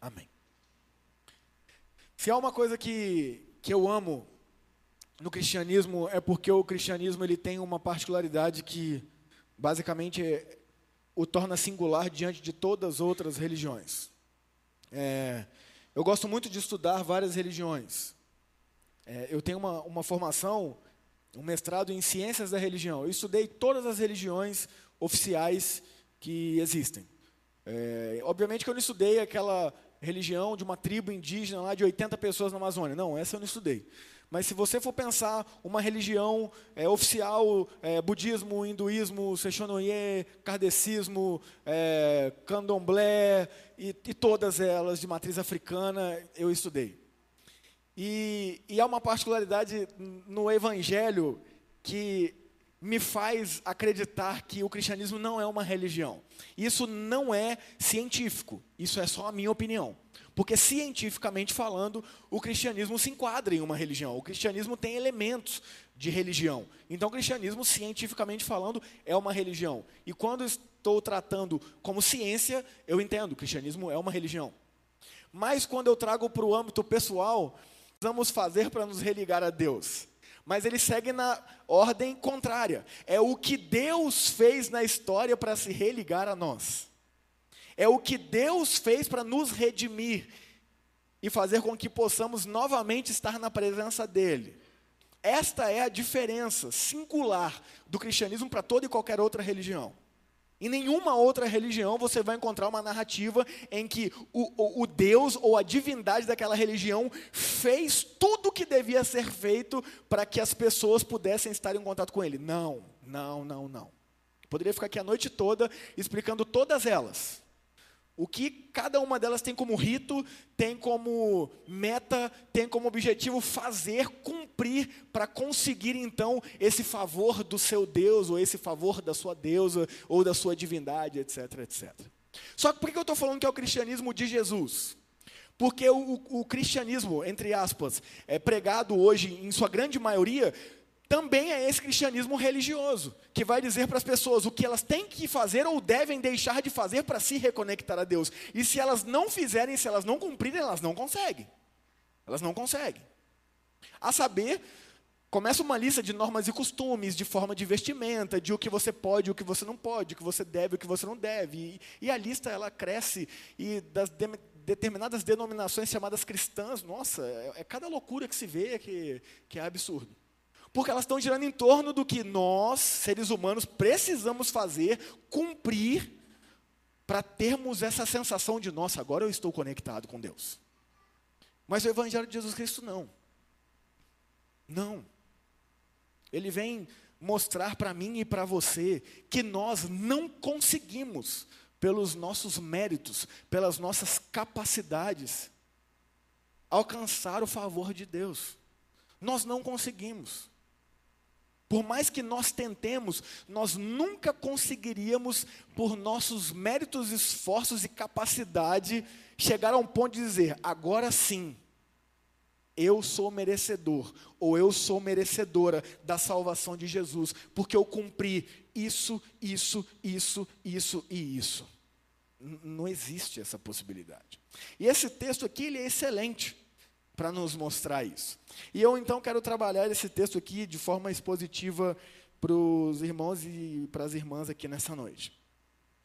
Amém. Se há uma coisa que, que eu amo no cristianismo é porque o cristianismo ele tem uma particularidade que basicamente é, o torna singular diante de todas as outras religiões. É, eu gosto muito de estudar várias religiões. É, eu tenho uma, uma formação, um mestrado em ciências da religião. Eu estudei todas as religiões oficiais que existem. É, obviamente que eu não estudei aquela religião de uma tribo indígena lá de 80 pessoas na Amazônia. Não, essa eu não estudei. Mas se você for pensar uma religião é, oficial, é, budismo, hinduísmo, Sechonoye, kardecismo, é, candomblé e, e, todas elas de matriz africana, eu estudei. E, e há uma particularidade no evangelho que me faz acreditar que o cristianismo não é uma religião. Isso não é científico, isso é só a minha opinião. Porque, cientificamente falando, o cristianismo se enquadra em uma religião. O cristianismo tem elementos de religião. Então, o cristianismo, cientificamente falando, é uma religião. E quando estou tratando como ciência, eu entendo, o cristianismo é uma religião. Mas quando eu trago para o âmbito pessoal, vamos fazer para nos religar a Deus? Mas ele segue na ordem contrária. É o que Deus fez na história para se religar a nós. É o que Deus fez para nos redimir e fazer com que possamos novamente estar na presença dEle. Esta é a diferença singular do cristianismo para toda e qualquer outra religião. Em nenhuma outra religião você vai encontrar uma narrativa em que o, o, o, Deus ou a divindade daquela religião fez tudo o que devia ser feito para que as pessoas pudessem estar em contato com Ele. Não, não, não, não. Poderia ficar aqui a noite toda explicando todas elas. O que cada uma delas tem como rito, tem como meta, tem como objetivo fazer, cumprir, para conseguir então esse favor do seu Deus, ou esse favor da sua deusa, ou da sua divindade, etc, etc. Só que por que eu estou falando que é o cristianismo de Jesus? Porque o, o, cristianismo, entre aspas, é pregado hoje, em sua grande maioria, também é esse cristianismo religioso, que vai dizer para as pessoas o que elas têm que fazer ou devem deixar de fazer para se reconectar a Deus. E se elas não fizerem, se elas não cumprirem, elas não conseguem. Elas não conseguem. A saber, começa uma lista de normas e costumes, de forma de vestimenta, de o que você pode, o que você não pode, o que você deve, o que você não deve. E, e a lista ela cresce e das de, determinadas denominações chamadas cristãs, nossa, é, é cada loucura que se vê que, que é absurdo. Porque elas estão girando em torno do que nós, seres humanos, precisamos fazer, cumprir, para termos essa sensação de, nossa, agora eu estou conectado com Deus. Mas o Evangelho de Jesus Cristo não. Não. Ele vem mostrar para mim e para você que nós não conseguimos, pelos nossos méritos, pelas nossas capacidades, alcançar o favor de Deus. Nós não conseguimos. Por mais que nós tentemos, nós nunca conseguiríamos, por nossos méritos, esforços e capacidade, chegar a um ponto de dizer: agora sim, eu sou merecedor, ou eu sou merecedora da salvação de Jesus, porque eu cumpri isso, isso, isso, isso e isso. Não existe essa possibilidade. E esse texto aqui ele é excelente para nos mostrar isso. E eu então quero trabalhar esse texto aqui de forma expositiva para os irmãos e para as irmãs aqui nessa noite.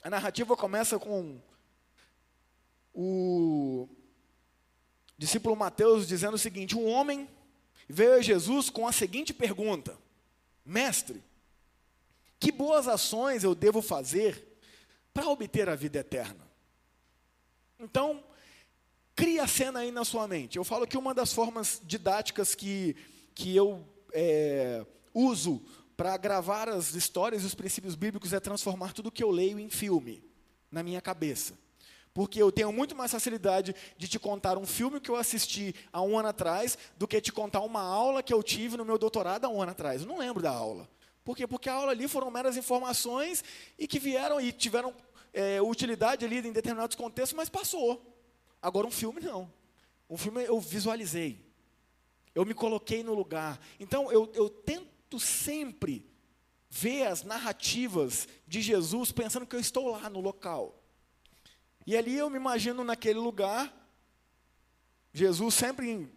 A narrativa começa com o discípulo Mateus dizendo o seguinte: Um homem veio a Jesus com a seguinte pergunta: Mestre, que boas ações eu devo fazer para obter a vida eterna? Então, Cria a cena aí na sua mente. Eu falo que uma das formas didáticas que, que eu é, uso para gravar as histórias e os princípios bíblicos é transformar tudo que eu leio em filme, na minha cabeça. Porque eu tenho muito mais facilidade de te contar um filme que eu assisti há um ano atrás do que te contar uma aula que eu tive no meu doutorado há um ano atrás. Eu não lembro da aula. Por quê? Porque a aula ali foram meras informações e que vieram e tiveram é, utilidade ali em determinados contextos, mas passou. Agora, um filme, não. Um filme eu visualizei. Eu me coloquei no lugar. Então, eu, eu tento sempre ver as narrativas de Jesus pensando que eu estou lá no local. E ali eu me imagino naquele lugar, Jesus sempre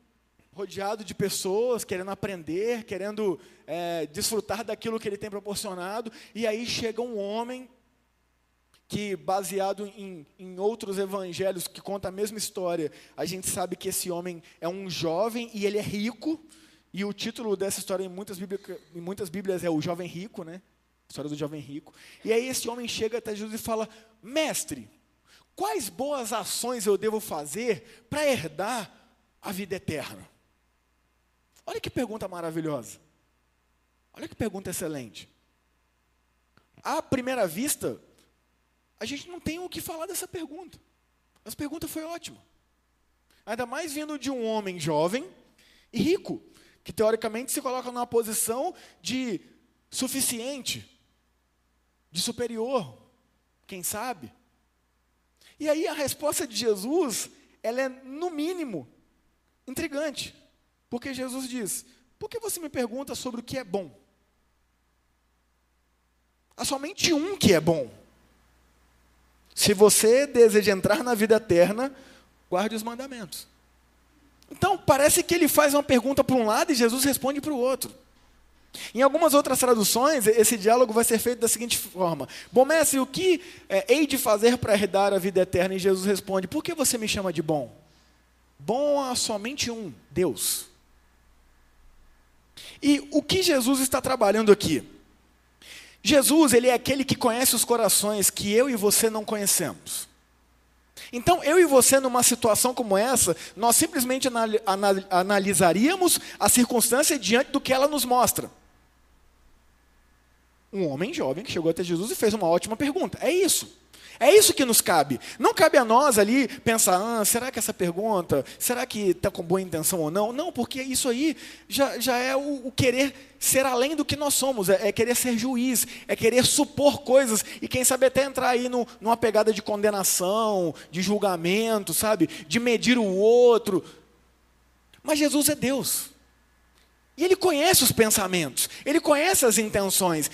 rodeado de pessoas, querendo aprender, querendo é, desfrutar daquilo que ele tem proporcionado, e aí chega um homem que, baseado em, em outros evangelhos que conta a mesma história, a gente sabe que esse homem é um jovem e ele é rico, e o título dessa história em muitas, em muitas Bíblias é O Jovem Rico, né? História do jovem rico. E aí esse homem chega até Jesus e fala: Mestre, quais boas ações eu devo fazer para herdar a vida eterna? Olha que pergunta maravilhosa. Olha que pergunta excelente. À primeira vista, a gente não tem o que falar dessa pergunta. Essa pergunta foi ótima. Ainda mais vindo de um homem jovem e rico, que teoricamente se coloca numa posição de suficiente, de superior, quem sabe? E aí a resposta de Jesus, ela é no mínimo intrigante. Porque Jesus diz: Por que você me pergunta sobre o que é bom? Há somente um que é bom. Se você deseja entrar na vida eterna, guarde os mandamentos. Então, parece que ele faz uma pergunta para um lado e Jesus responde para o outro. Em algumas outras traduções, esse diálogo vai ser feito da seguinte forma: Bom, mestre, o que é, hei de fazer para herdar a vida eterna? E Jesus responde: Por que você me chama de bom? Bom há somente um, Deus. E o que Jesus está trabalhando aqui? Jesus, ele é aquele que conhece os corações que eu e você não conhecemos. Então, eu e você, numa situação como essa, nós simplesmente analisaríamos a circunstância diante do que ela nos mostra. Um homem jovem que chegou até Jesus e fez uma ótima pergunta. É isso. É isso que nos cabe. Não cabe a nós ali pensar, ah, será que essa pergunta, será que está com boa intenção ou não? Não, porque isso aí já, já é o, o querer ser além do que nós somos, é, é, querer ser juiz, é querer supor coisas, e quem sabe até entrar aí no, numa pegada de condenação, de julgamento, sabe? De medir o outro. Mas Jesus é Deus. E ele conhece os pensamentos, ele conhece as intenções.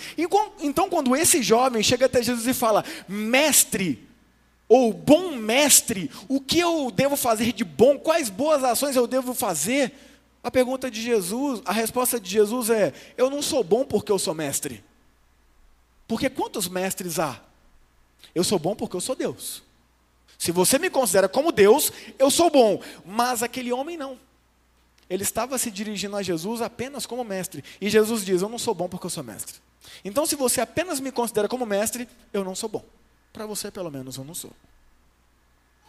Então, quando esse jovem chega até Jesus e fala, mestre, ou bom mestre, o que eu devo fazer de bom? Quais boas ações eu devo fazer? A pergunta de Jesus, a resposta de Jesus é: eu não sou bom porque eu sou mestre. Porque quantos mestres há? Eu sou bom porque eu sou Deus. Se você me considera como Deus, eu sou bom. Mas aquele homem não. Ele estava se dirigindo a Jesus apenas como mestre. E Jesus diz: Eu não sou bom porque eu sou mestre. Então, se você apenas me considera como mestre, eu não sou bom. Para você, pelo menos, eu não sou.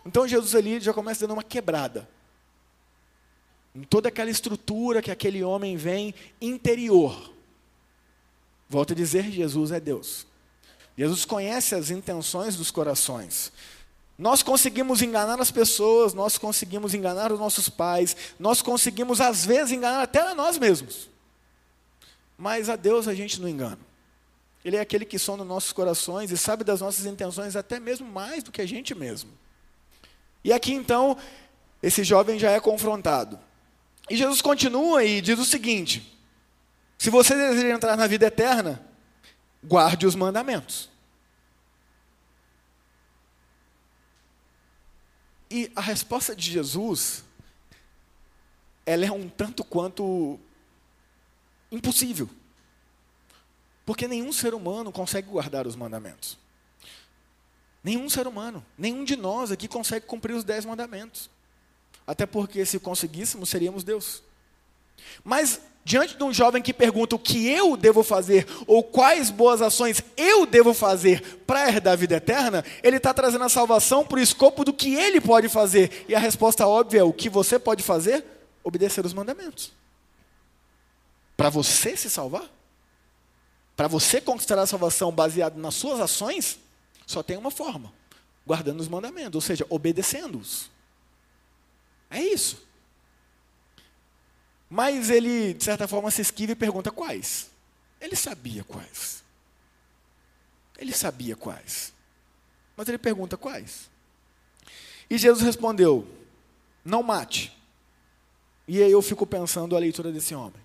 Então, Jesus ali já começa dando uma quebrada. Em toda aquela estrutura que aquele homem vem interior. Volto a dizer: Jesus é Deus. Jesus conhece as intenções dos corações. Nós conseguimos enganar as pessoas, nós conseguimos enganar os nossos pais, nós conseguimos às vezes enganar até a nós mesmos. Mas a Deus a gente não engana. Ele é aquele que sonda nossos corações e sabe das nossas intenções até mesmo mais do que a gente mesmo. E aqui então, esse jovem já é confrontado. E Jesus continua e diz o seguinte: se você deseja entrar na vida eterna, guarde os mandamentos. E a resposta de Jesus, ela é um tanto quanto impossível. Porque nenhum ser humano consegue guardar os mandamentos. Nenhum ser humano, nenhum de nós aqui consegue cumprir os dez mandamentos. Até porque se conseguíssemos, seríamos Deus. Mas diante de um jovem que pergunta o que eu devo fazer, ou quais boas ações eu devo fazer para herdar a vida eterna, ele está trazendo a salvação para o escopo do que ele pode fazer. E a resposta óbvia é: o que você pode fazer? Obedecer os mandamentos. Para você se salvar? Para você conquistar a salvação baseado nas suas ações, só tem uma forma: guardando os mandamentos, ou seja, obedecendo-os. É isso. Mas ele, de certa forma, se esquiva e pergunta quais. Ele sabia quais. Ele sabia quais. Mas ele pergunta quais. E Jesus respondeu: Não mate. E aí eu fico pensando a leitura desse homem.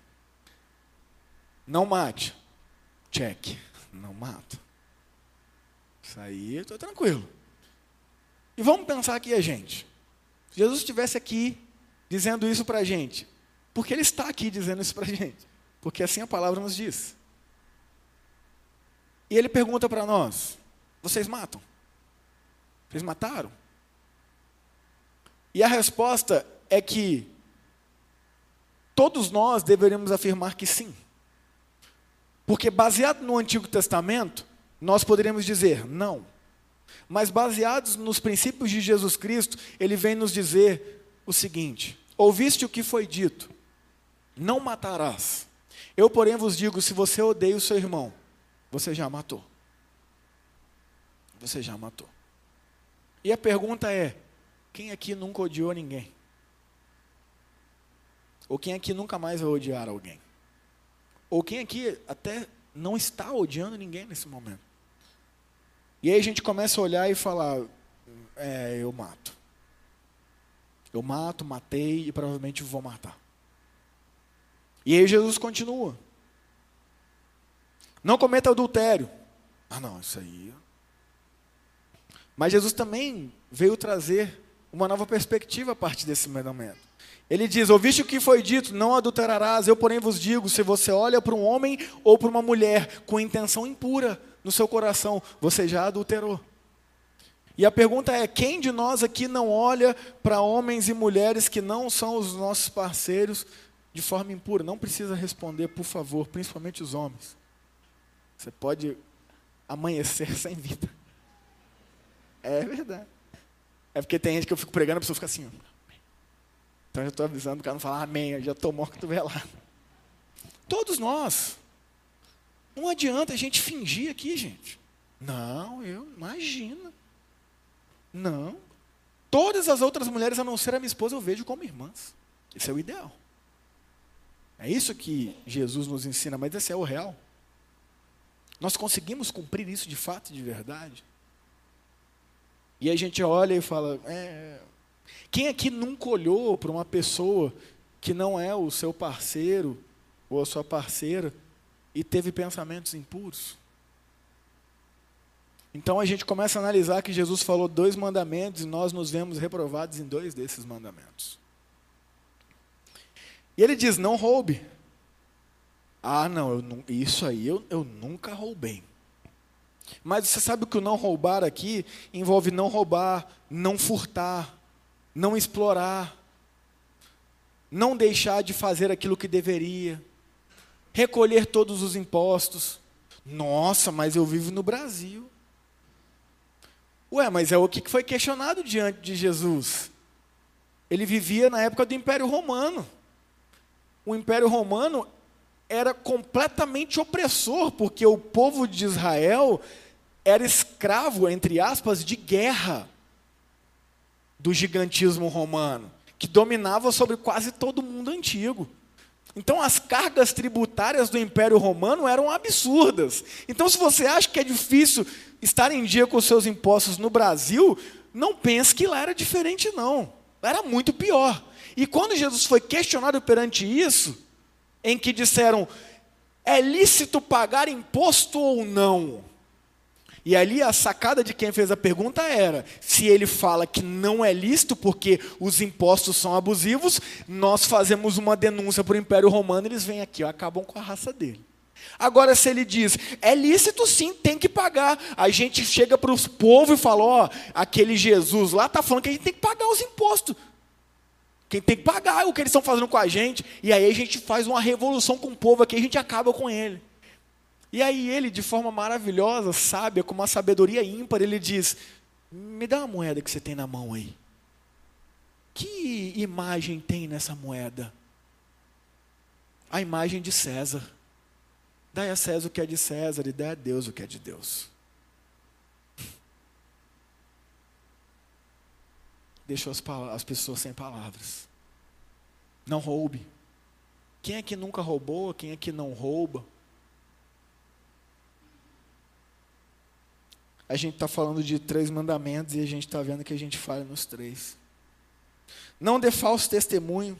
Não mate. Check. Não mato. Isso aí eu estou tranquilo. E vamos pensar aqui a gente. Se Jesus estivesse aqui dizendo isso para a gente? Porque ele está aqui dizendo isso para a gente. Porque assim a palavra nos diz. E ele pergunta para nós: vocês matam? Vocês mataram? E a resposta é que todos nós deveríamos afirmar que sim. Porque baseado no Antigo Testamento, nós poderíamos dizer não. Mas baseados nos princípios de Jesus Cristo, ele vem nos dizer o seguinte: Ouviste o que foi dito, não matarás. Eu, porém, vos digo: se você odeia o seu irmão, você já matou. Você já matou. E a pergunta é: quem aqui nunca odiou ninguém? Ou quem aqui nunca mais vai odiar alguém? Ou quem aqui até não está odiando ninguém nesse momento? E aí a gente começa a olhar e falar: é, eu mato. Eu mato, matei e provavelmente vou matar. E aí Jesus continua. Não cometa adultério. Ah, não, isso aí. Mas Jesus também veio trazer uma nova perspectiva a partir desse mandamento. Ele diz: Ouviste o que foi dito, não adulterarás. Eu, porém, vos digo: se você olha para um homem ou para uma mulher com intenção impura no seu coração, você já adulterou. E a pergunta é: quem de nós aqui não olha para homens e mulheres que não são os nossos parceiros de forma impura? Não precisa responder, por favor, principalmente os homens. Você pode amanhecer sem vida. É verdade. É porque tem gente que eu fico pregando, a pessoa fica assim. Então eu já estou avisando o cara não falar amém, eu já estou morto velado. Todos nós. Não adianta a gente fingir aqui, gente. Não, eu imagino. Não. Todas as outras mulheres, a não ser a minha esposa, eu vejo como irmãs. Esse é o ideal. É isso que Jesus nos ensina, mas esse é o real. Nós conseguimos cumprir isso de fato e de verdade? E a gente olha e fala: é... quem aqui nunca olhou para uma pessoa que não é o seu parceiro ou a sua parceira e teve pensamentos impuros? Então a gente começa a analisar que Jesus falou dois mandamentos e nós nos vemos reprovados em dois desses mandamentos. E ele diz: não roube. Ah, não, isso aí eu, eu nunca roubei. Mas você sabe que o não roubar aqui envolve não roubar, não furtar, não explorar, não deixar de fazer aquilo que deveria, recolher todos os impostos. Nossa, mas eu vivo no Brasil. Ué, mas é o que foi questionado diante de Jesus. Ele vivia na época do Império Romano. O Império Romano era completamente opressor, porque o povo de Israel era escravo, entre aspas, de guerra do gigantismo romano, que dominava sobre quase todo o mundo antigo. Então, as cargas tributárias do Império Romano eram absurdas. Então, se você acha que é difícil estar em dia com os seus impostos no Brasil, não pense que lá era diferente, não. Era muito pior. E quando Jesus foi questionado perante isso, em que disseram: é lícito pagar imposto ou não? E ali a sacada de quem fez a pergunta era: se ele fala que não é lícito porque os impostos são abusivos, nós fazemos uma denúncia para o Império Romano, eles vêm aqui, ó, acabam com a raça dele. Agora, se ele diz, é lícito sim, tem que pagar. A gente chega para os povos e fala: ó, aquele Jesus lá está falando que a gente tem que pagar os impostos. Quem tem que pagar é o que eles estão fazendo com a gente. E aí a gente faz uma revolução com o povo aqui, a gente acaba com ele. E aí ele, de forma maravilhosa, sábia, com uma sabedoria ímpar, ele diz: Me dá uma moeda que você tem na mão aí. Que imagem tem nessa moeda? A imagem de César. Dai a César o que é de César e dai a Deus o que é de Deus. deixou as, as pessoas sem palavras. Não roube. Quem é que nunca roubou? Quem é que não rouba? A gente está falando de três mandamentos e a gente está vendo que a gente falha nos três. Não dê falso testemunho.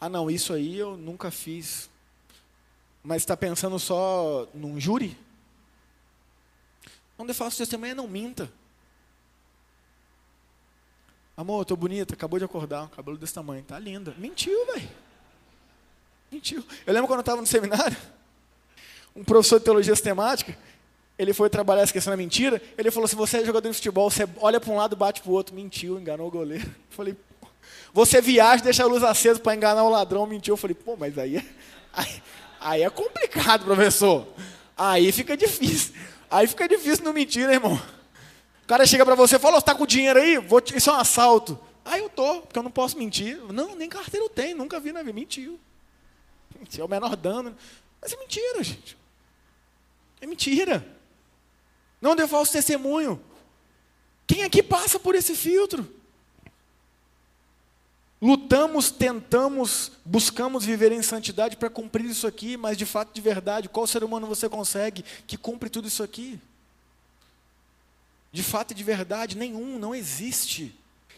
Ah, não, isso aí eu nunca fiz. Mas está pensando só num júri? Não dê falso testemunho, não minta. Amor, eu tô bonita, acabou de acordar, cabelo desse tamanho, tá linda. Mentiu, velho. Mentiu. Eu lembro quando eu estava no seminário, um professor de teologia sistemática, ele foi trabalhar essa questão da mentira, ele falou: se você é jogador de futebol, você olha para um lado e bate para o outro. Mentiu, enganou o goleiro. Eu falei, você viaja, deixa a luz acesa para enganar o ladrão, mentiu. Eu falei, pô, mas aí é, aí, aí é complicado, professor. Aí fica difícil. Aí fica difícil não mentir, né, irmão? O cara chega para você e fala, você está com dinheiro aí? Vou te... Isso é um assalto. Aí eu tô, porque eu não posso mentir. Não, nem carteira eu tenho, nunca vi na vida. Mentiu. Mentiu, é o menor dano. Mas é mentira, gente. É mentira. Não dê falso testemunho. Quem aqui passa por esse filtro? Lutamos, tentamos, buscamos viver em santidade para cumprir isso aqui, mas de fato, de verdade, qual ser humano você consegue que cumpre tudo isso aqui? De fato e de verdade, nenhum, não existe.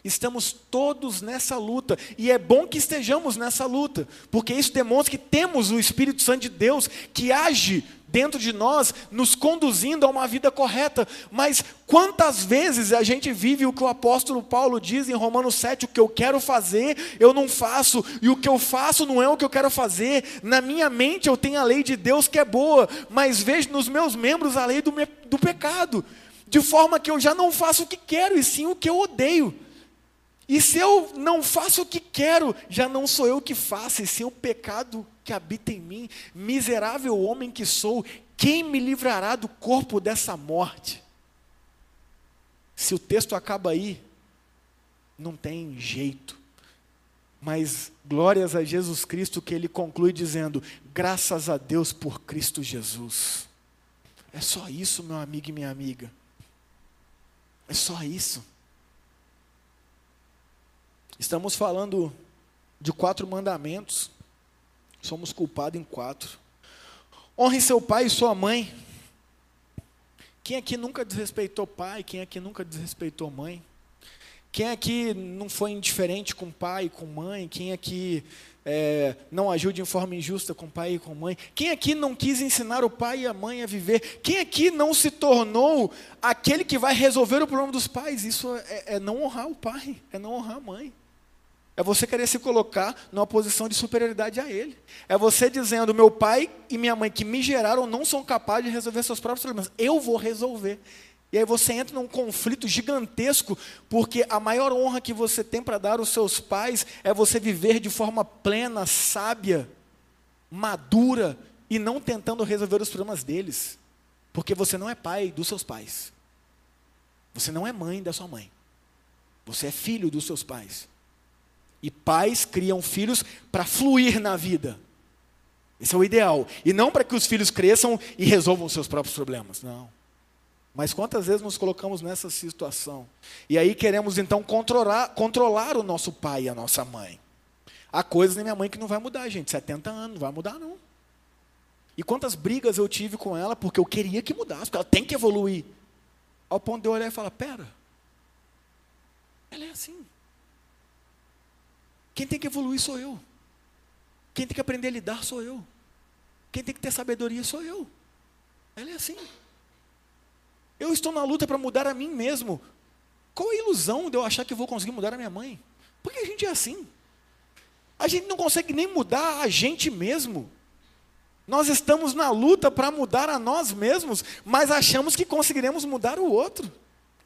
Estamos todos nessa luta, e é bom que estejamos nessa luta, porque isso demonstra que temos o Espírito Santo de Deus que age dentro de nós, nos conduzindo a uma vida correta. Mas quantas vezes a gente vive o que o apóstolo Paulo diz em Romanos 7: o que eu quero fazer, eu não faço, e o que eu faço não é o que eu quero fazer. Na minha mente eu tenho a lei de Deus que é boa, mas vejo nos meus membros a lei do, me, do pecado, de forma que eu já não faço o que quero, e sim o que eu odeio. E se eu não faço o que quero, já não sou eu que faço, e sim o pecado que habita em mim, miserável homem que sou, quem me livrará do corpo dessa morte? Se o texto acaba aí, não tem jeito. Mas glórias a Jesus Cristo que ele conclui dizendo: graças a Deus por Cristo Jesus. É só isso, meu amigo e minha amiga. É só isso. Estamos falando de quatro mandamentos somos culpados em quatro. Honre seu pai e sua mãe. Quem aqui nunca desrespeitou pai? Quem aqui nunca desrespeitou mãe? Quem aqui não foi indiferente com pai e com mãe? Quem aqui é, não agiu de forma injusta com pai e com mãe? Quem aqui não quis ensinar o pai e a mãe a viver? Quem aqui não se tornou aquele que vai resolver o problema dos pais? Isso é, é não honrar o pai, é não honrar a mãe. É você querer se colocar numa posição de superioridade a ele. É você dizendo: meu pai e minha mãe que me geraram não são capazes de resolver seus próprios problemas. Eu vou resolver. E aí você entra num conflito gigantesco, porque a maior honra que você tem para dar aos seus pais é você viver de forma plena, sábia, madura e não tentando resolver os problemas deles. Porque você não é pai dos seus pais. Você não é mãe da sua mãe. Você é filho dos seus pais. E pais criam filhos para fluir na vida. Esse é o ideal. E não para que os filhos cresçam e resolvam seus próprios problemas. Não. Mas quantas vezes nos colocamos nessa situação? E aí queremos então controlar, controlar o nosso pai e a nossa mãe. Há coisas na minha mãe que não vai mudar, gente. 70 anos, não vai mudar, não. E quantas brigas eu tive com ela porque eu queria que mudasse, porque ela tem que evoluir. Ao ponto de eu olhar e falar: pera, ela é assim. Quem tem que evoluir sou eu. Quem tem que aprender a lidar sou eu. Quem tem que ter sabedoria sou eu. Ela é assim. Eu estou na luta para mudar a mim mesmo. Qual a ilusão de eu achar que vou conseguir mudar a minha mãe? Porque a gente é assim. A gente não consegue nem mudar a gente mesmo. Nós estamos na luta para mudar a nós mesmos, mas achamos que conseguiremos mudar o outro.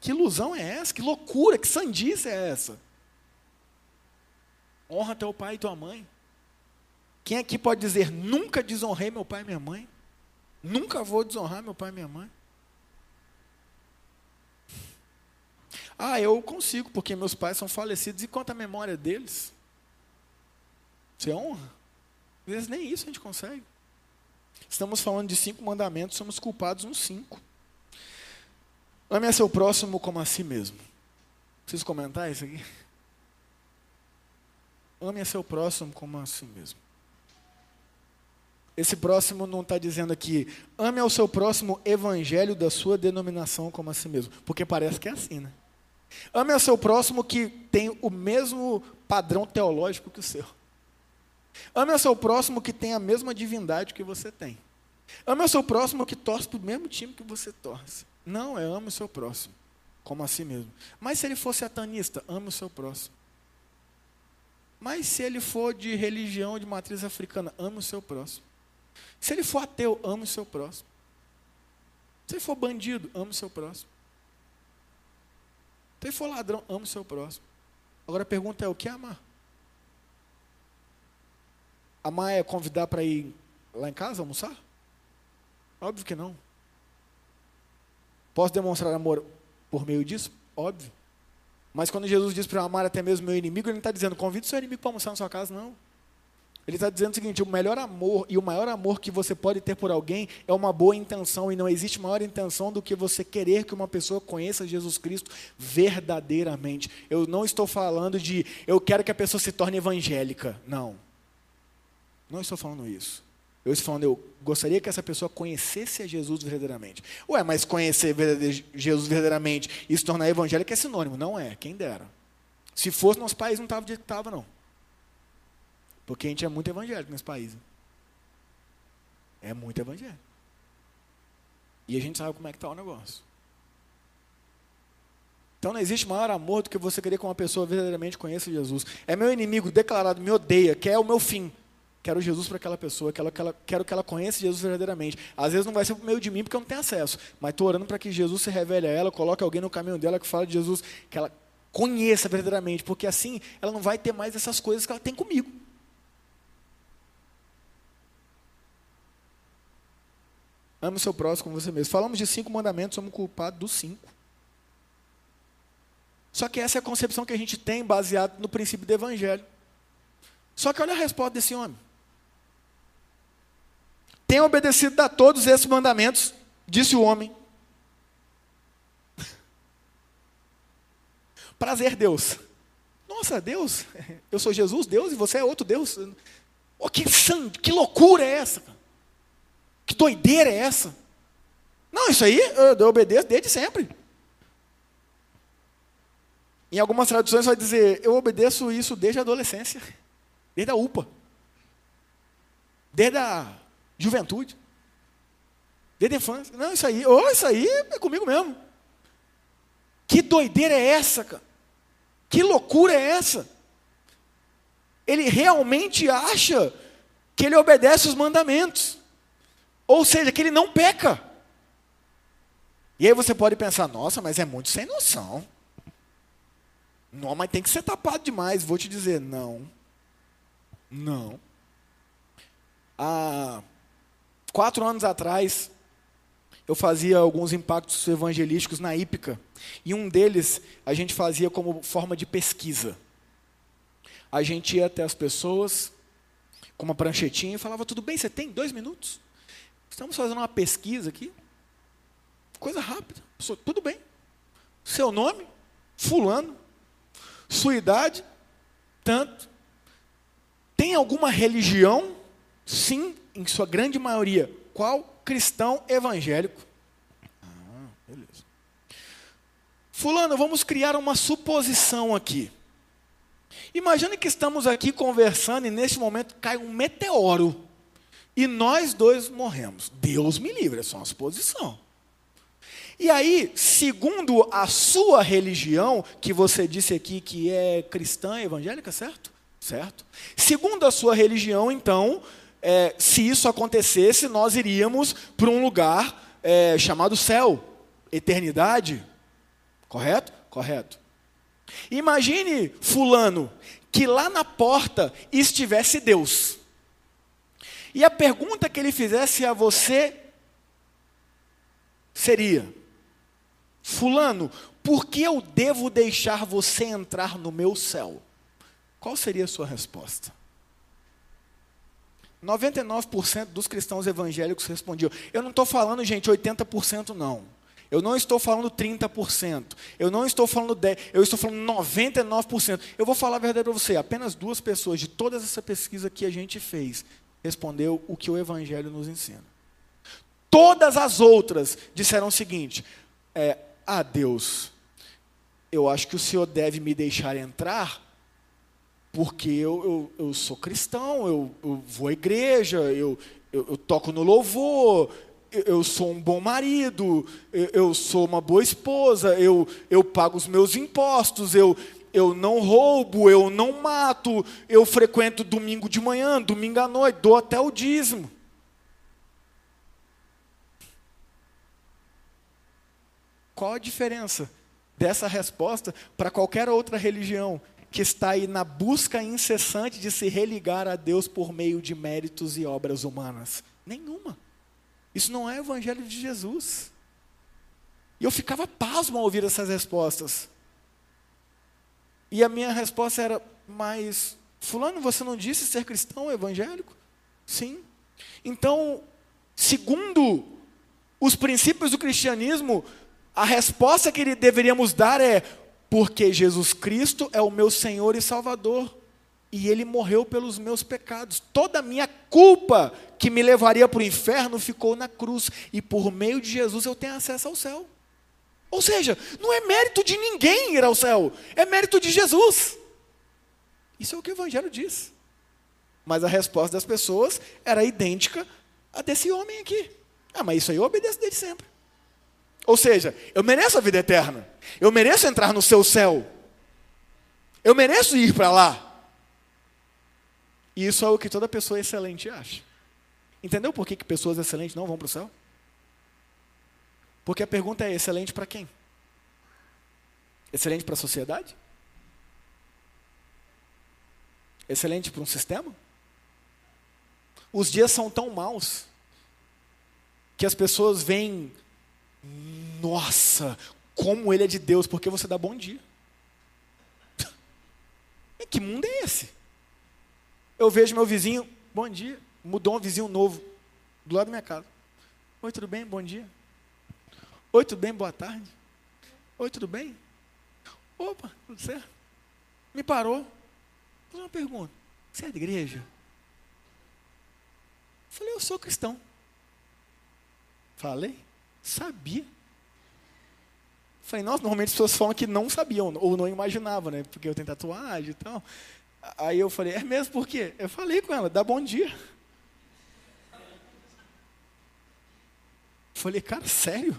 Que ilusão é essa? Que loucura, que sandice é essa? Honra teu pai e tua mãe. Quem aqui pode dizer, nunca desonrei meu pai e minha mãe? Nunca vou desonrar meu pai e minha mãe? Ah, eu consigo, porque meus pais são falecidos. E quanto à memória deles? Você honra? Às vezes nem isso a gente consegue. Estamos falando de cinco mandamentos, somos culpados uns cinco. Ame a seu próximo como a si mesmo. Preciso comentar isso aqui? Ame a seu próximo como a si mesmo. Esse próximo não está dizendo aqui, ame ao seu próximo evangelho da sua denominação como a si mesmo. Porque parece que é assim, né? Ame ao seu próximo que tem o mesmo padrão teológico que o seu. Ame ao seu próximo que tem a mesma divindade que você tem. Ame ao seu próximo que torce para o mesmo time que você torce. Não, é ame o seu próximo. como a si mesmo. Mas se ele for satanista, ame o seu próximo. Mas se ele for de religião de matriz africana, ame o seu próximo. Se ele for ateu, ame o seu próximo. Se ele for bandido, ame o seu próximo. Se ele for ladrão, ame o seu próximo. Agora a pergunta é: o que é amar? Amar é convidar para ir lá em casa almoçar? Óbvio que não. Posso demonstrar amor por meio disso? Óbvio. Mas quando Jesus diz para amar até mesmo meu inimigo, ele não está dizendo convide seu inimigo para almoçar na sua casa, não. Ele está dizendo o seguinte: o melhor amor e o maior amor que você pode ter por alguém é uma boa intenção, e não existe maior intenção do que você querer que uma pessoa conheça Jesus Cristo verdadeiramente. Eu não estou falando de eu quero que a pessoa se torne evangélica. Não. Não estou falando isso. Eu estou falando, eu gostaria que essa pessoa conhecesse a Jesus verdadeiramente. Ué, mas conhecer Jesus verdadeiramente e se tornar evangélico é sinônimo. Não é, quem dera. Se fosse, nosso país não estava jeito que estava, não. Porque a gente é muito evangélico nesse país. É muito evangélico. E a gente sabe como é que está o negócio. Então não existe maior amor do que você querer que uma pessoa verdadeiramente conheça Jesus. É meu inimigo declarado, me odeia, quer o meu fim. Quero Jesus para aquela pessoa, quero que, ela, quero que ela conheça Jesus verdadeiramente. Às vezes não vai ser por meio de mim, porque eu não tenho acesso. Mas estou orando para que Jesus se revele a ela, coloque alguém no caminho dela que fale de Jesus, que ela conheça verdadeiramente, porque assim ela não vai ter mais essas coisas que ela tem comigo. Ame o seu próximo como você mesmo. Falamos de cinco mandamentos, somos culpados dos cinco. Só que essa é a concepção que a gente tem baseada no princípio do Evangelho. Só que olha a resposta desse homem. Tenho obedecido a todos esses mandamentos, disse o homem. Prazer, Deus. Nossa, Deus, eu sou Jesus, Deus, e você é outro Deus. Oh, que sangue, que loucura é essa? Que doideira é essa? Não, isso aí eu, eu obedeço desde sempre. Em algumas traduções vai dizer, eu obedeço isso desde a adolescência, desde a UPA, desde a juventude. Desde a infância. Não, isso aí, oh, isso aí é comigo mesmo. Que doideira é essa, cara? Que loucura é essa? Ele realmente acha que ele obedece os mandamentos. Ou seja, que ele não peca. E aí você pode pensar, nossa, mas é muito sem noção. Não, mas tem que ser tapado demais. Vou te dizer, não. Não. Ah, Quatro anos atrás, eu fazia alguns impactos evangelísticos na Ípica. E um deles a gente fazia como forma de pesquisa. A gente ia até as pessoas com uma pranchetinha e falava: Tudo bem, você tem dois minutos? Estamos fazendo uma pesquisa aqui. Coisa rápida. Tudo bem. Seu nome? Fulano. Sua idade? Tanto. Tem alguma religião? Sim, em sua grande maioria, qual cristão evangélico? Ah, beleza. Fulano, vamos criar uma suposição aqui. Imagine que estamos aqui conversando e neste momento cai um meteoro e nós dois morremos. Deus me livre, é só uma suposição. E aí, segundo a sua religião, que você disse aqui que é cristã evangélica, certo? Certo. Segundo a sua religião, então, é, se isso acontecesse, nós iríamos para um lugar é, chamado céu, eternidade. Correto? Correto. Imagine Fulano que lá na porta estivesse Deus. E a pergunta que ele fizesse a você seria: Fulano, por que eu devo deixar você entrar no meu céu? Qual seria a sua resposta? 99% dos cristãos evangélicos respondiam. Eu não estou falando, gente, 80% não. Eu não estou falando 30%. Eu não estou falando 10%. Eu estou falando 99%. Eu vou falar a verdade para você. Apenas duas pessoas de toda essa pesquisa que a gente fez respondeu o que o Evangelho nos ensina. Todas as outras disseram o seguinte: é, Ah, Deus, eu acho que o Senhor deve me deixar entrar porque eu, eu, eu sou cristão, eu, eu, vou à igreja, eu, eu, eu toco no louvor, eu sou um bom marido, eu sou uma boa esposa, eu, eu pago os meus impostos, eu, eu não roubo, eu não mato, eu frequento domingo de manhã, domingo à noite, dou até o dízimo. Qual a diferença dessa resposta para qualquer outra religião que está aí na busca incessante de se religar a Deus por meio de méritos e obras humanas? Nenhuma. Isso não é o evangelho de Jesus. E eu ficava pasmo ao ouvir essas respostas. E a minha resposta era: Mas, Fulano, você não disse ser cristão evangélico? Sim. Então, segundo os princípios do cristianismo, a resposta que deveríamos dar é: Porque Jesus Cristo é o meu Senhor e Salvador e ele morreu pelos meus pecados. Toda a minha culpa que me levaria para o inferno ficou na cruz, e por meio de Jesus eu tenho acesso ao céu. Ou seja, não é mérito de ninguém ir ao céu, é mérito de Jesus. Isso é o que o Evangelho diz. Mas a resposta das pessoas era idêntica a desse homem aqui. Ah, mas isso aí eu obedeço desde sempre. Ou seja, eu mereço a vida eterna, eu mereço entrar no seu céu, eu mereço ir para lá. E isso é o que toda pessoa excelente acha. Entendeu por que, que pessoas excelentes não vão para o céu? Porque a pergunta é: excelente para quem? Excelente para a sociedade? Excelente para um sistema? Os dias são tão maus que as pessoas veem, nossa, como ele é de Deus, porque você dá bom dia. que mundo é esse? Eu vejo meu vizinho, bom dia, mudou um vizinho novo do lado da minha casa. Oi, tudo bem? Bom dia. Oi, tudo bem? Boa tarde. Oi, tudo bem? Opa, tudo certo? Me parou. Fiz uma pergunta. Você é da igreja? Falei, eu sou cristão. Falei? Sabia. Falei, nossa, normalmente as pessoas falam que não sabiam, ou não imaginavam, né? Porque eu tenho tatuagem e tal. Aí eu falei, é mesmo por quê? Eu falei com ela, dá bom dia. Falei, cara, sério?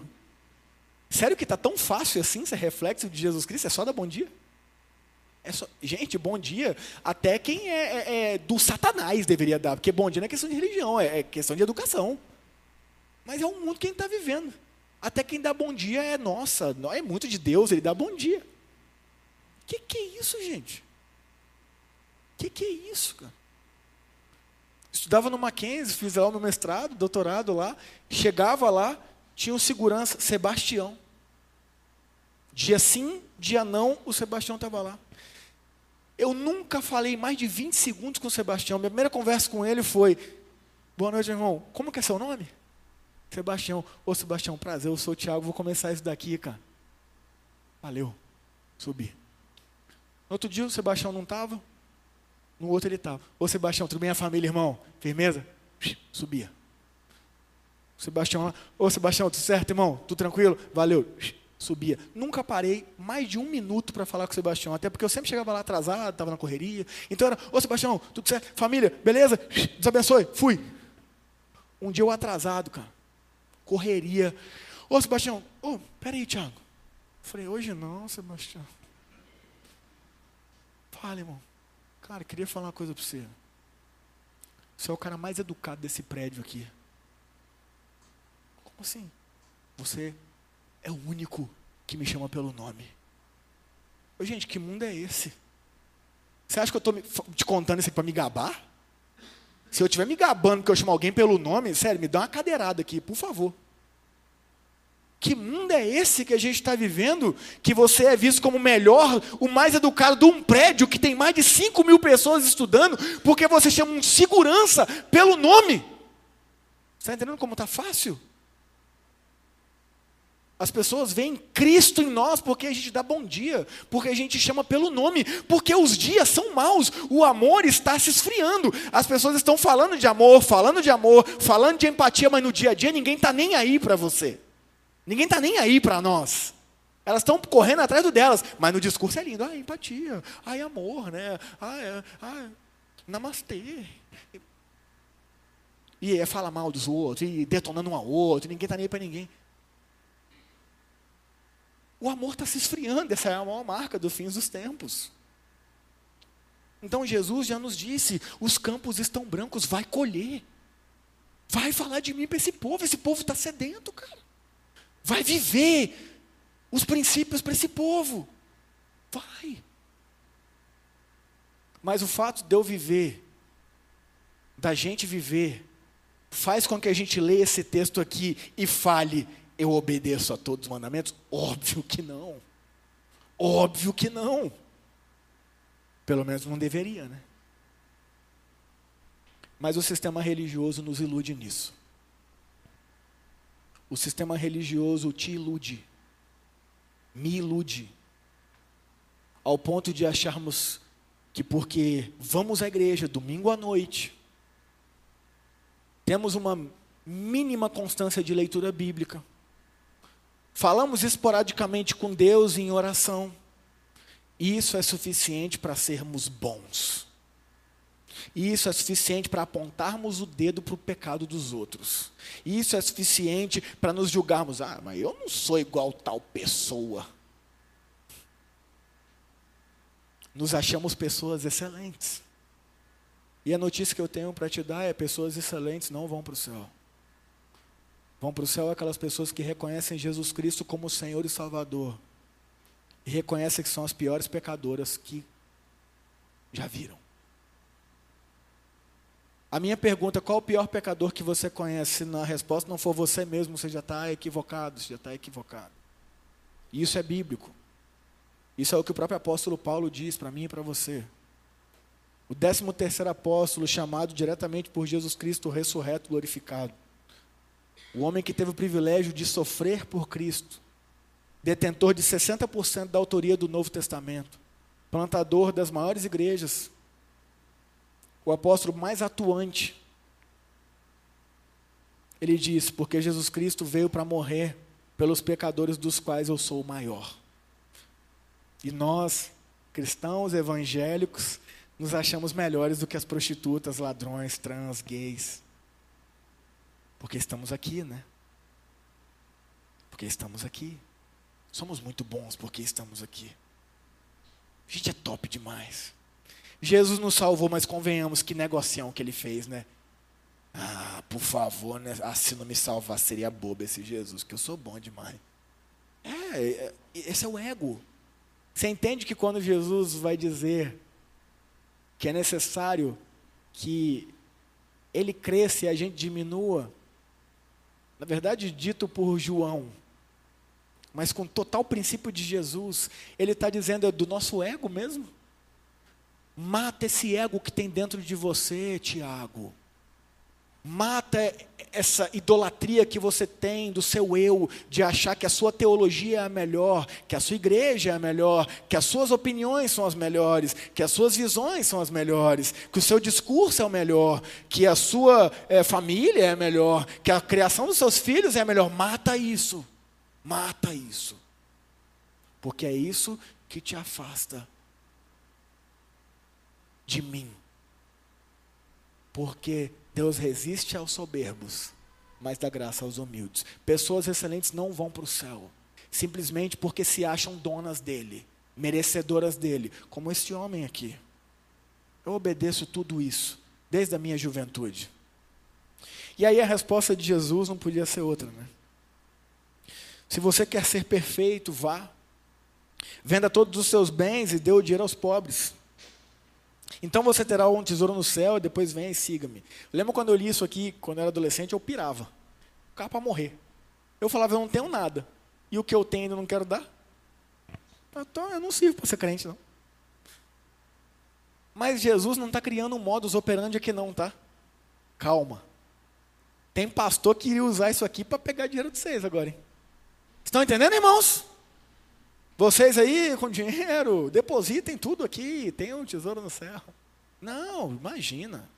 Sério que está tão fácil assim ser reflexo de Jesus Cristo? É só dar bom dia? É só... Gente, bom dia, até quem é, é, é, do satanás deveria dar, porque bom dia não é questão de religião, é, é questão de educação. Mas é o mundo que a gente está vivendo. Até quem dá bom dia é nossa, é muito de Deus, ele dá bom dia. O que, que é isso, gente? que, que é isso, cara? Estudava no Mackenzie, fiz lá o meu mestrado, doutorado lá. Chegava lá, tinha um segurança, Sebastião. Dia sim, dia não, o Sebastião estava lá. Eu nunca falei mais de 20 segundos com o Sebastião. Minha primeira conversa com ele foi: Boa noite, irmão. Como que é seu nome? Sebastião. Ô, Sebastião, prazer, eu sou o Thiago, vou começar isso daqui, cara. Valeu. Subi. No outro dia o Sebastião não estava. No outro ele estava. Ô Sebastião, tudo bem a família, irmão? Firmeza? Subia. Sebastião lá. Ô Sebastião, tudo certo, irmão? Tudo tranquilo? Valeu. Subia. Nunca parei mais de um minuto para falar com o Sebastião, até porque eu sempre chegava lá atrasado, estava na correria. Então era, ô Sebastião, tudo certo? Família, beleza? Deus abençoe. Fui. Um dia eu atrasado, cara. Correria. Ô Sebastião, ô, peraí, Thiago. Falei, hoje não, Sebastião. Fala, irmão. Cara, queria falar uma coisa para você. Você é o cara mais educado desse prédio aqui. Como assim? Você é o único que me chama pelo nome. Ô, gente, que mundo é esse? Você acha que eu estou te contando isso para me gabar? Se eu estiver me gabando porque eu chamo alguém pelo nome, sério, me dá uma cadeirada aqui, por favor. Que mundo é esse que a gente está vivendo? Que você é visto como o melhor, o mais educado de um prédio que tem mais de 5 mil pessoas estudando, porque você chama um segurança pelo nome. Está entendendo como está fácil? As pessoas veem Cristo em nós porque a gente dá bom dia, porque a gente chama pelo nome, porque os dias são maus, o amor está se esfriando. As pessoas estão falando de amor, falando de amor, falando de empatia, mas no dia a dia ninguém está nem aí para você. Ninguém está nem aí para nós. Elas estão correndo atrás do delas, mas no discurso é lindo. Ah, empatia, ai, amor, né? Ah, é, ah, namastê. E é fala mal dos outros, e detonando um ao outro, ninguém está nem para ninguém. O amor está se esfriando, essa é a maior marca do fim dos tempos. Então Jesus já nos disse: os campos estão brancos, vai colher. Vai falar de mim para esse povo, esse povo está sedento, cara. Vai viver os princípios para esse povo. Vai. Mas o fato de eu viver, da gente viver, faz com que a gente leia esse texto aqui e fale: eu obedeço a todos os mandamentos? Óbvio que não. Óbvio que não. Pelo menos não deveria, né? Mas o sistema religioso nos ilude nisso. O sistema religioso te ilude, me ilude, ao ponto de acharmos que porque vamos à igreja domingo à noite, temos uma mínima constância de leitura bíblica, falamos esporadicamente com Deus em oração, isso é suficiente para sermos bons. Isso é suficiente para apontarmos o dedo para o pecado dos outros. Isso é suficiente para nos julgarmos. Ah, mas eu não sou igual tal pessoa. Nos achamos pessoas excelentes. E a notícia que eu tenho para te dar é: pessoas excelentes não vão para o céu. Vão para o céu aquelas pessoas que reconhecem Jesus Cristo como Senhor e Salvador e reconhecem que são as piores pecadoras que já viram. A minha pergunta, qual o pior pecador que você conhece? Se na resposta não for você mesmo, você já está equivocado, você já está equivocado. E isso é bíblico. Isso é o que o próprio apóstolo Paulo diz para mim e para você. O décimo terceiro apóstolo, chamado diretamente por Jesus Cristo, ressurreto, glorificado. O homem que teve o privilégio de sofrer por Cristo, detentor de 60% da autoria do Novo Testamento, plantador das maiores igrejas, o apóstolo mais atuante. Ele diz: Porque Jesus Cristo veio para morrer pelos pecadores dos quais eu sou o maior. E nós, cristãos evangélicos, nos achamos melhores do que as prostitutas, ladrões, trans, gays. Porque estamos aqui, né? Porque estamos aqui. Somos muito bons porque estamos aqui. A gente é top demais. Jesus nos salvou, mas convenhamos que negocião que ele fez, né? Ah, por favor, né? Ah, se não me salvar, seria bobo esse Jesus, que eu sou bom demais. É, é, esse é o ego. Você entende que quando Jesus vai dizer que é necessário que ele cresça e a gente diminua, na verdade, dito por João, mas com total princípio de Jesus, ele está dizendo é do nosso ego mesmo. Mata esse ego que tem dentro de você, Tiago. Mata essa idolatria que você tem do seu eu, de achar que a sua teologia é a melhor, que a sua igreja é a melhor, que as suas opiniões são as melhores, que as suas visões são as melhores, que o seu discurso é o melhor, que a sua é, família é a melhor, que a criação dos seus filhos é a melhor. Mata isso. Mata isso. Porque é isso que te afasta de mim. Porque Deus resiste aos soberbos, mas dá graça aos humildes. Pessoas excelentes não vão para o céu, simplesmente porque se acham donas dele, merecedoras dele, como este homem aqui. Eu obedeço tudo isso, desde a minha juventude. E aí a resposta de Jesus não podia ser outra, né? Se você quer ser perfeito, vá. Venda todos os seus bens e dê o dinheiro aos pobres. Então você terá um tesouro no céu e depois venha e siga-me. Lembra quando eu li isso aqui, quando eu era adolescente, eu pirava. O cara para morrer. Eu falava, eu não tenho nada. E o que eu tenho ainda não quero dar? Então eu não sirvo para ser crente, não. Mas Jesus não está criando um modus operandi aqui não, tá? Calma. Tem pastor que iria usar isso aqui para pegar dinheiro de vocês agora, hein? Estão entendendo, irmãos? Vocês aí com dinheiro, depositem tudo aqui, tem um tesouro no céu. Não, imagina.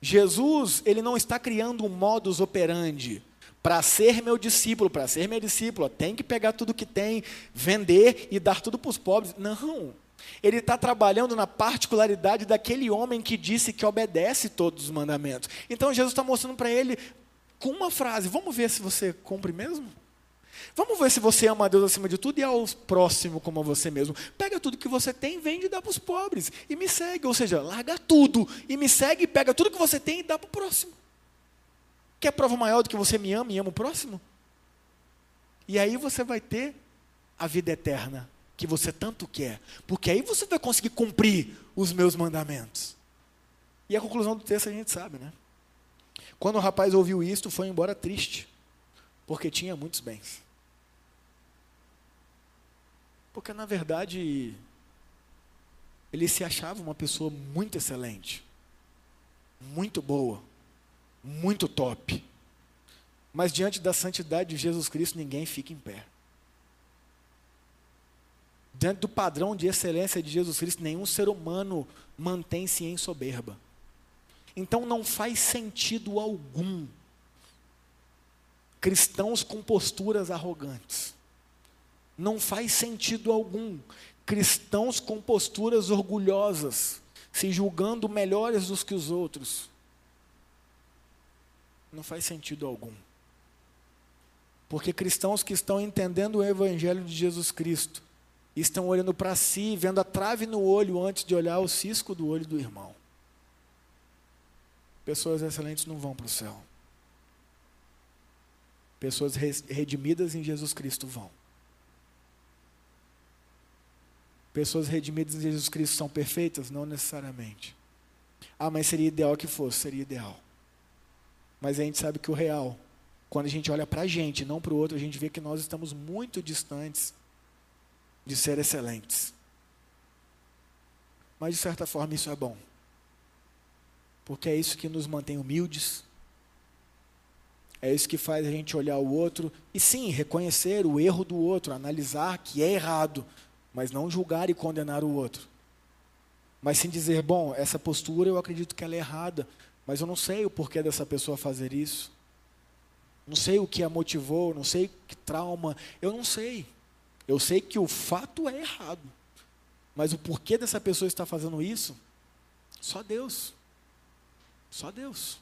Jesus, ele não está criando um modus operandi. Para ser meu discípulo, para ser meu discípulo, tem que pegar tudo que tem, vender e dar tudo para os pobres. Não. Ele está trabalhando na particularidade daquele homem que disse que obedece todos os mandamentos. Então Jesus está mostrando para ele com uma frase: Vamos ver se você cumpre mesmo? Vamos ver se você ama a Deus acima de tudo e ao próximo como a você mesmo. Pega tudo que você tem, vende e dá para os pobres. E me segue. Ou seja, larga tudo e me segue, pega tudo que você tem e dá para o próximo. Quer prova maior do que você me ama e ama o próximo? E aí você vai ter a vida eterna que você tanto quer. Porque aí você vai conseguir cumprir os meus mandamentos. E a conclusão do texto a gente sabe, né? Quando o rapaz ouviu isto, foi embora triste, porque tinha muitos bens. Porque, na verdade, ele se achava uma pessoa muito excelente, muito boa, muito top. Mas diante da santidade de Jesus Cristo, ninguém fica em pé. Diante do padrão de excelência de Jesus Cristo, nenhum ser humano mantém-se em soberba. Então não faz sentido algum cristãos com posturas arrogantes. Não faz sentido algum. Cristãos com posturas orgulhosas, se julgando melhores dos que os outros. Não faz sentido algum. Porque cristãos que estão entendendo o Evangelho de Jesus Cristo, estão olhando para si, vendo a trave no olho antes de olhar o cisco do olho do irmão. Pessoas excelentes não vão para o céu. Pessoas redimidas em Jesus Cristo vão. Pessoas redimidas em Jesus Cristo são perfeitas? Não necessariamente. Ah, mas seria ideal que fosse, seria ideal. Mas a gente sabe que o real, quando a gente olha para a gente, não para o outro, a gente vê que nós estamos muito distantes de ser excelentes. Mas de certa forma isso é bom. Porque é isso que nos mantém humildes. É isso que faz a gente olhar o outro e sim, reconhecer o erro do outro, analisar que é errado, mas não julgar e condenar o outro. Mas sim dizer, bom, essa postura eu acredito que ela é errada, mas eu não sei o porquê dessa pessoa fazer isso. Não sei o que a motivou, não sei que trauma, eu não sei. Eu sei que o fato é errado. Mas o porquê dessa pessoa estar fazendo isso, só Deus. Só Deus.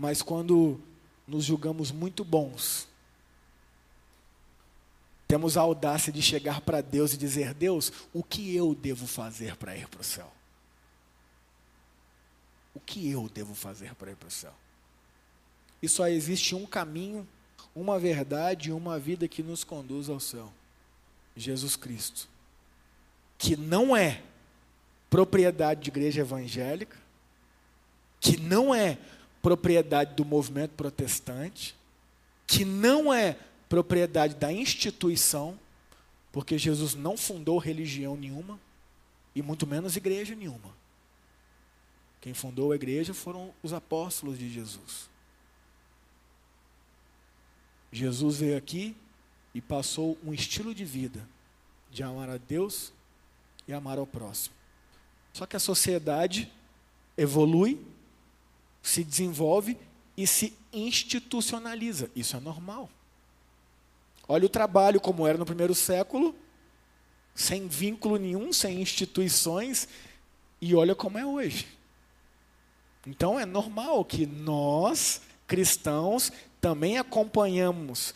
Mas quando nos julgamos muito bons, temos a audácia de chegar para Deus e dizer: Deus, o que eu devo fazer para ir para o céu? O que eu devo fazer para ir para o céu? E só existe um caminho, uma verdade e uma vida que nos conduz ao céu: Jesus Cristo. Que não é propriedade de igreja evangélica, que não é propriedade do movimento protestante, que não é propriedade da instituição, porque Jesus não fundou religião nenhuma, e muito menos igreja nenhuma. Quem fundou a igreja foram os apóstolos de Jesus. Jesus veio aqui e passou um estilo de vida de amar a Deus e amar ao próximo. Só que a sociedade evolui, se desenvolve e se institucionaliza. Isso é normal. Olha o trabalho como era no primeiro século, sem vínculo nenhum, sem instituições, e olha como é hoje. Então é normal que nós, cristãos, também acompanhamos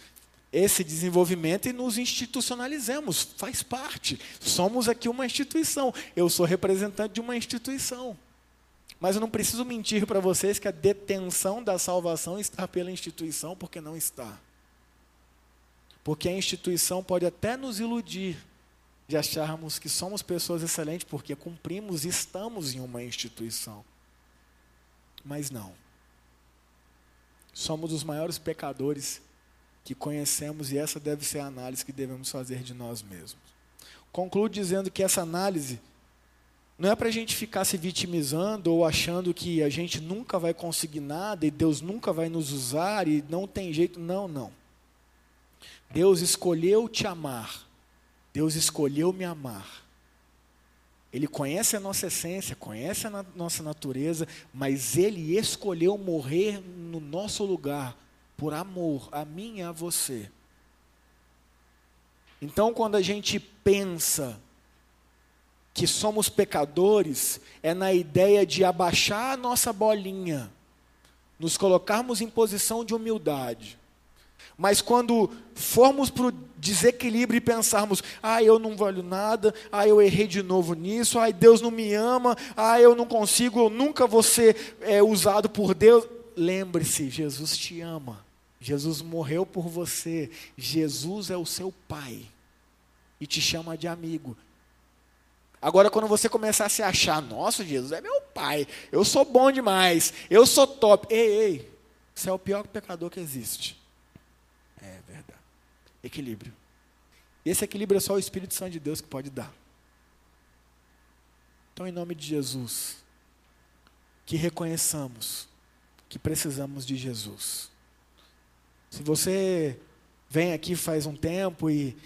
esse desenvolvimento e nos institucionalizemos, faz parte. Somos aqui uma instituição. Eu sou representante de uma instituição. Mas eu não preciso mentir para vocês que a detenção da salvação está pela instituição, porque não está. Porque a instituição pode até nos iludir de acharmos que somos pessoas excelentes porque cumprimos e estamos em uma instituição. Mas não. Somos os maiores pecadores que conhecemos e essa deve ser a análise que devemos fazer de nós mesmos. Concluo dizendo que essa análise não é para a gente ficar se vitimizando ou achando que a gente nunca vai conseguir nada e Deus nunca vai nos usar e não tem jeito. Não, não. Deus escolheu te amar. Deus escolheu me amar. Ele conhece a nossa essência, conhece a nossa natureza, mas Ele escolheu morrer no nosso lugar, por amor a mim e a você. Então, quando a gente pensa que somos pecadores é na ideia de abaixar a nossa bolinha, nos colocarmos em posição de humildade. Mas quando formos para o desequilíbrio e pensarmos, ah, eu não valho nada, ah, eu errei de novo nisso, ah, Deus não me ama, ah, eu não consigo, eu nunca vou ser é, usado por Deus. Lembre-se, Jesus te ama, Jesus morreu por você, Jesus é o seu Pai e te chama de amigo. Agora, quando você começar a se achar, nossa, Jesus é meu pai, eu sou bom demais, eu sou top. Ei, ei, você é o pior pecador que existe. É verdade. Equilíbrio. Esse equilíbrio é só o Espírito Santo de Deus que pode dar. Então, em nome de Jesus, que reconheçamos que precisamos de Jesus. Se você vem aqui faz um tempo e,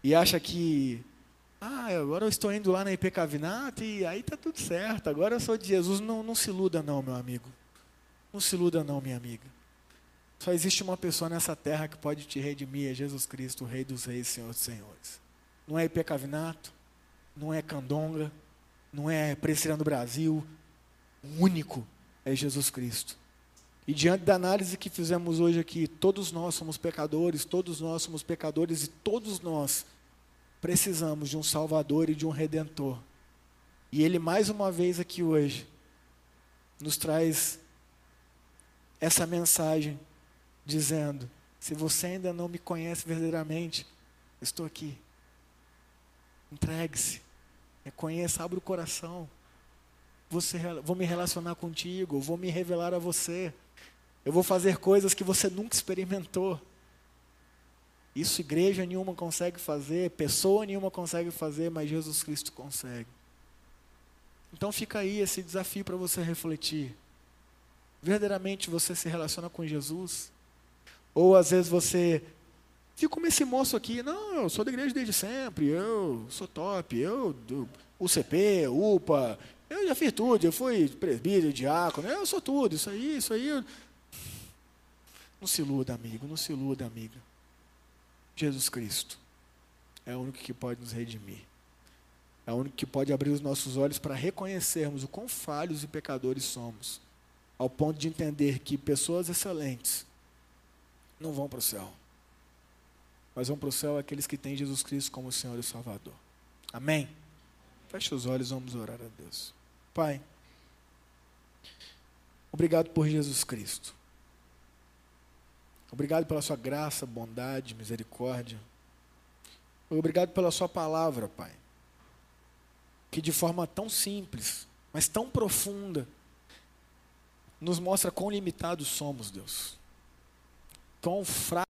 e acha que ah, agora eu estou indo lá na IP Cavinato e aí está tudo certo. Agora eu sou de Jesus. Não, não se iluda não, meu amigo. Não se iluda não, minha amiga. Só existe uma pessoa nessa terra que pode te redimir, é Jesus Cristo, o Rei dos Reis, Senhor dos Senhores. Não é IP Cavinato, não é Candonga, não é Presbiteriano do Brasil. O único é Jesus Cristo. E diante da análise que fizemos hoje aqui, todos nós somos pecadores, todos nós somos pecadores e todos nós precisamos de um Salvador e de um Redentor. E Ele, mais uma vez aqui hoje, nos traz essa mensagem, dizendo: se você ainda não me conhece verdadeiramente, estou aqui. Entregue-se, reconheça, abra o coração. Você, vou me relacionar contigo, vou me revelar a você. Eu vou fazer coisas que você nunca experimentou. Isso igreja nenhuma consegue fazer, pessoa nenhuma consegue fazer, mas Jesus Cristo consegue. Então fica aí esse desafio para você refletir. Verdadeiramente você se relaciona com Jesus? Ou às vezes você fica como esse moço aqui, não, eu sou da igreja desde sempre, eu sou top, eu do UCP, UPA, eu já fiz tudo, eu fui presbítero, diácono, eu sou tudo, isso aí, isso aí. Não se iluda, amigo, não se iluda, amiga. Jesus Cristo é o único que pode nos redimir. É o único que pode abrir os nossos olhos para reconhecermos o quão falhos e pecadores somos, ao ponto de entender que pessoas excelentes não vão para o céu, mas vão para o céu aqueles que têm Jesus Cristo como Senhor e Salvador. Amém? Feche os olhos, vamos orar a Deus. Pai, obrigado por Jesus Cristo. Obrigado pela sua graça, bondade, misericórdia. Obrigado pela sua palavra, Pai. Que de forma tão simples, mas tão profunda, nos mostra quão limitados somos, Deus. Quão fracos